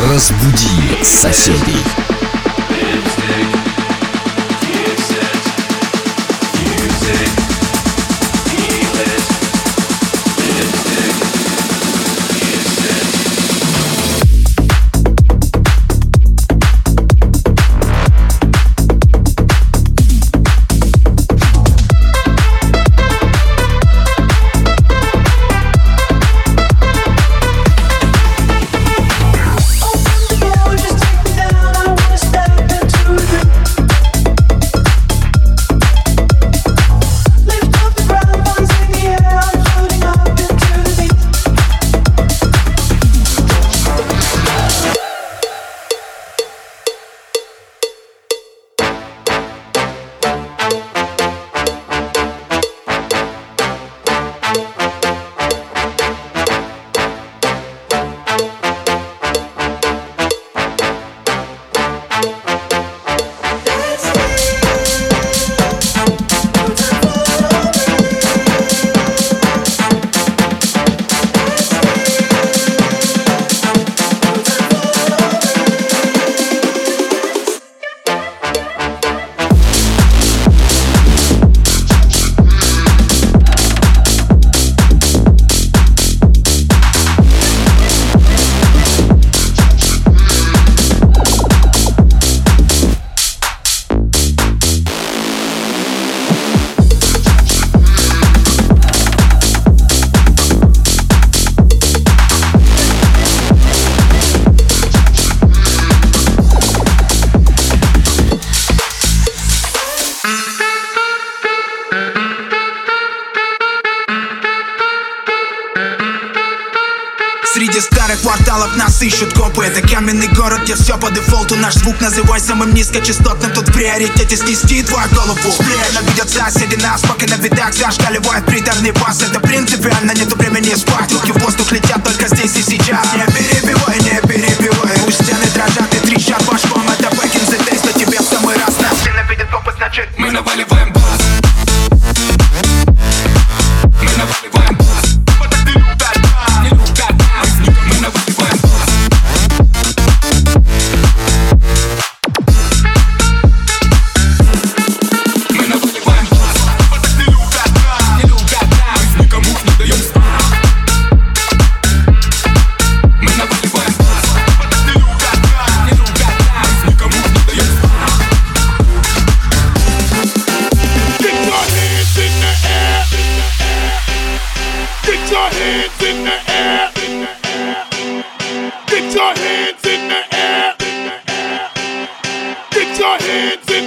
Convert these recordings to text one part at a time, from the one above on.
Разбуди соседей. Нас ищут копы. Это каменный город, где все по дефолту. Наш звук называй самым низкочастотным Тут в приоритете снести твою голову. Спокойно видят соседи нас, пока на видах Зашкаливает приторный бас. Это принципиально, нету времени спать. Руки в воздух летят только здесь и сейчас. Не перебивай, не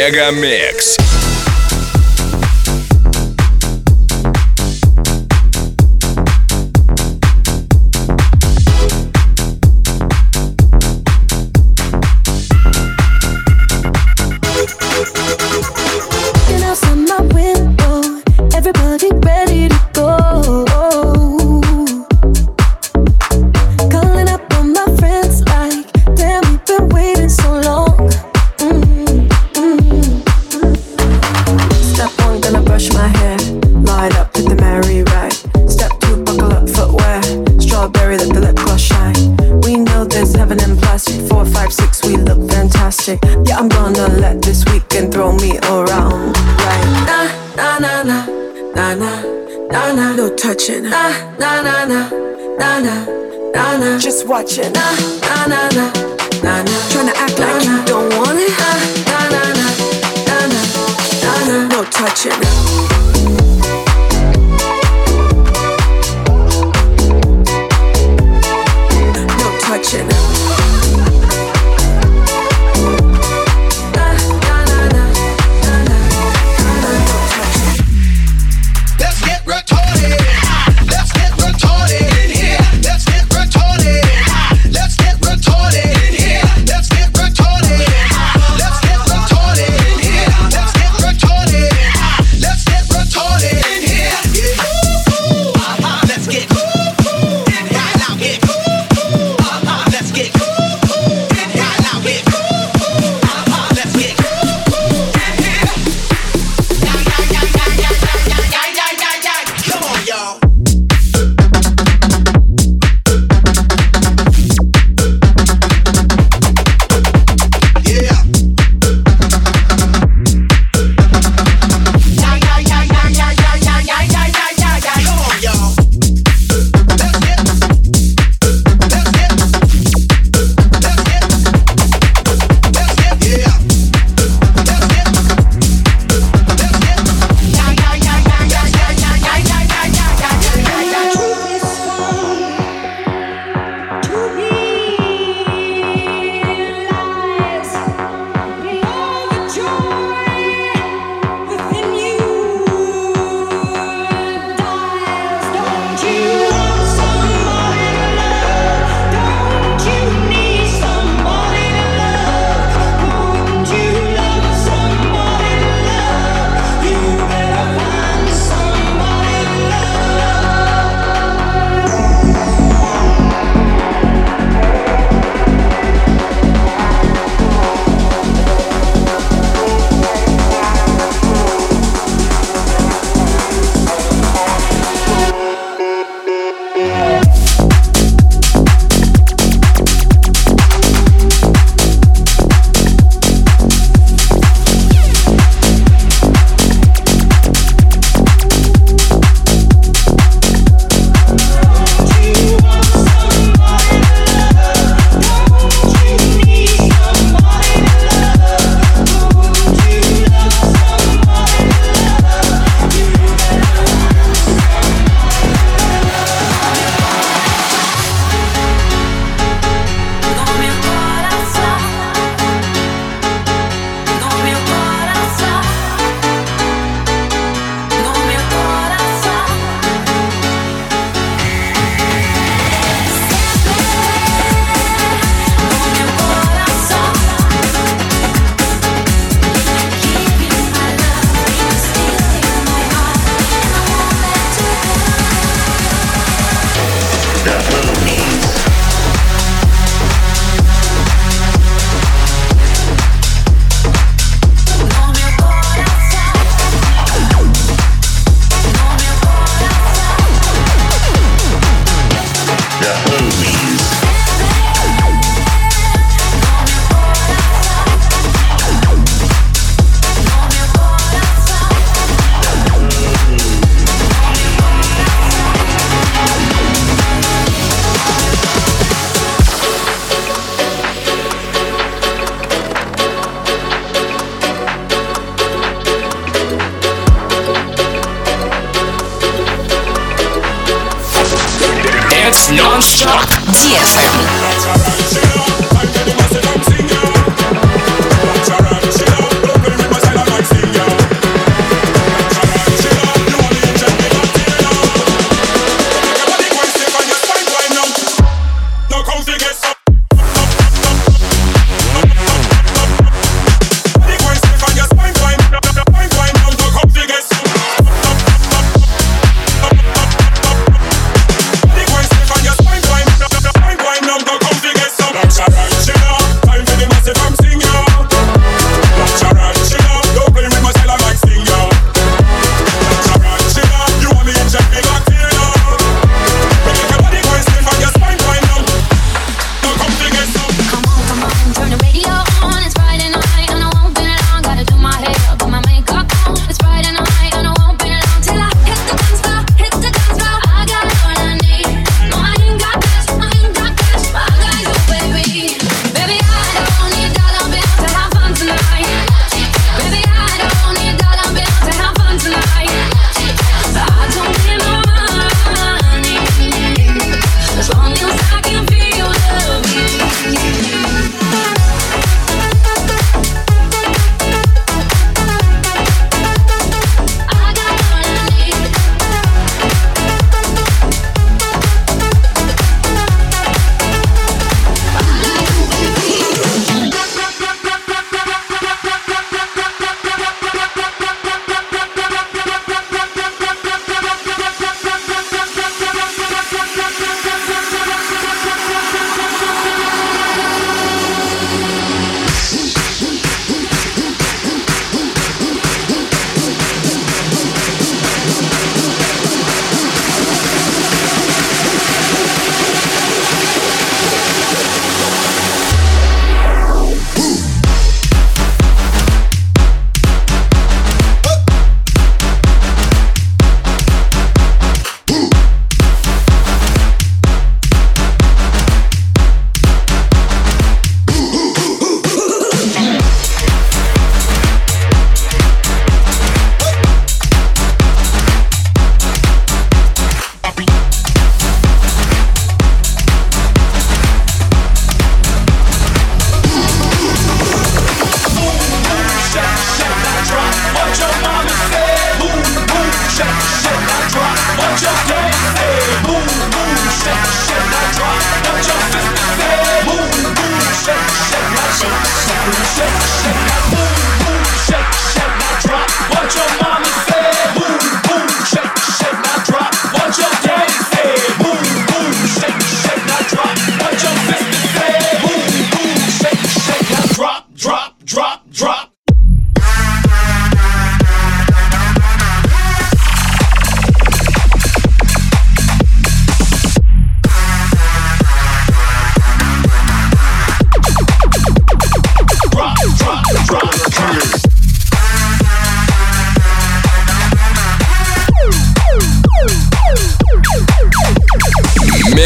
Мегамикс. na na na na na na na. Just watch it. Na na na na na na. Tryna act like you don't want it. Na na na na na na. No touching. 谢夫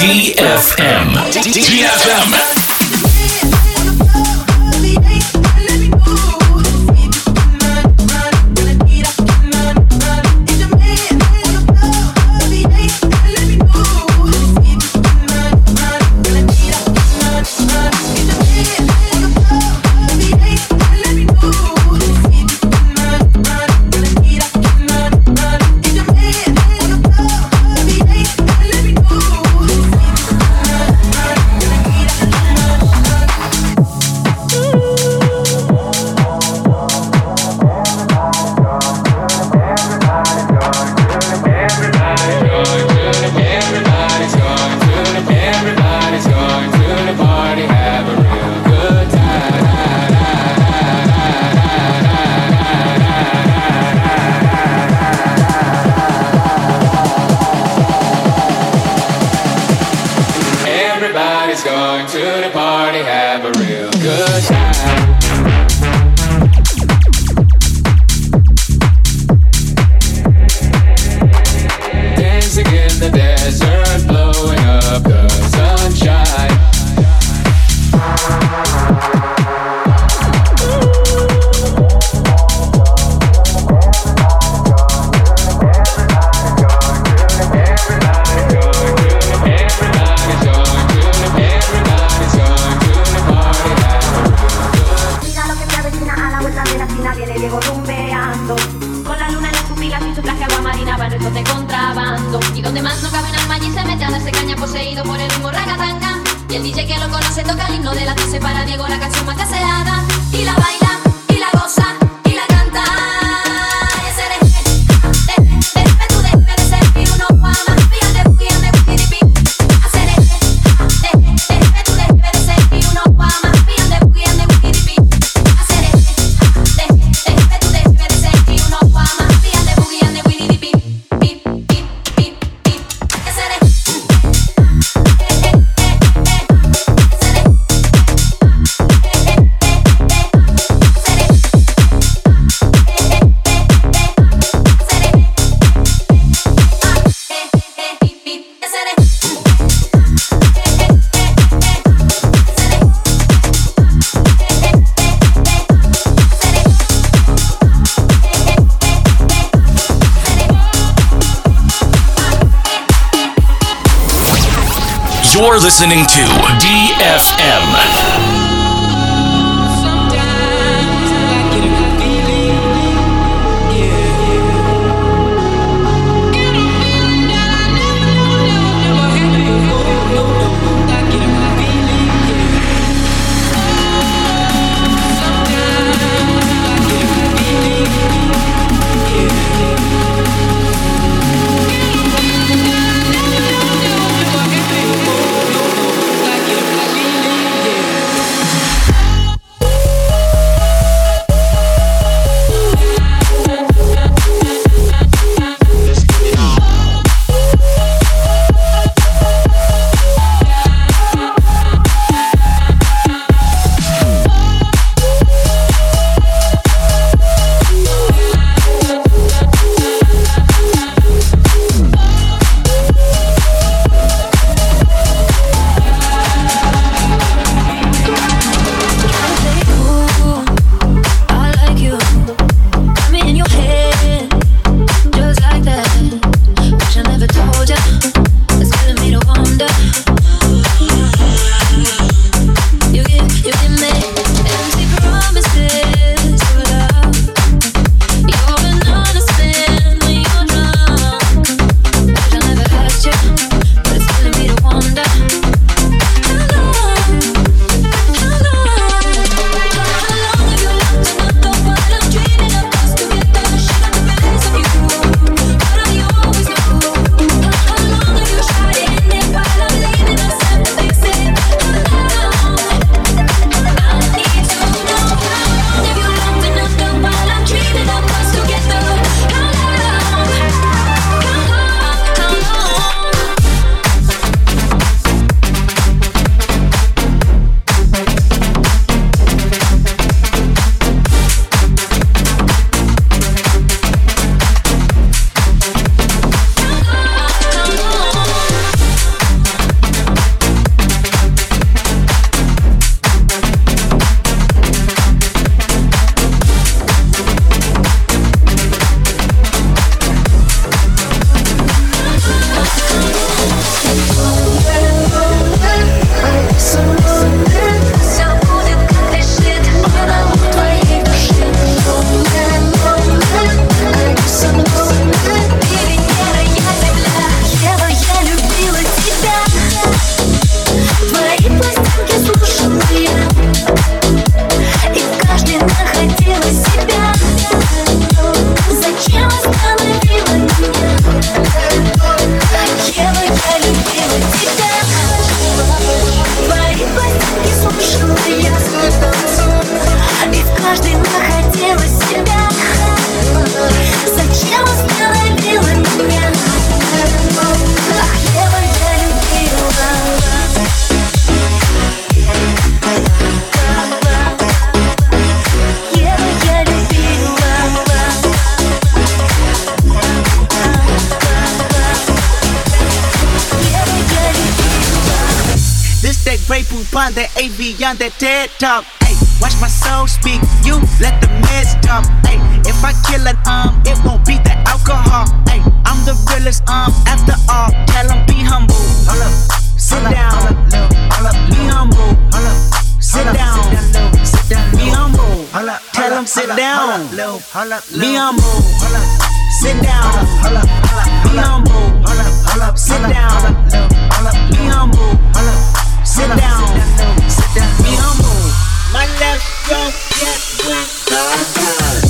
DFM. DFM. Listening to DFM. Grey Poupon, that Evian that TED Talk. Ay, watch my soul speak, you let the meds talk. Ay, if I kill it, um, it won't be the alcohol. Ay, I'm the realest, um, after all. Tell 'em be humble. Hold up, sit down. Hold up, Be humble. Hold up, Sit down. Be humble. Tell 'em sit down. Be humble. Sit down. Be humble. Sit down. Be humble. Sit down. Be humble. My left don't get wet.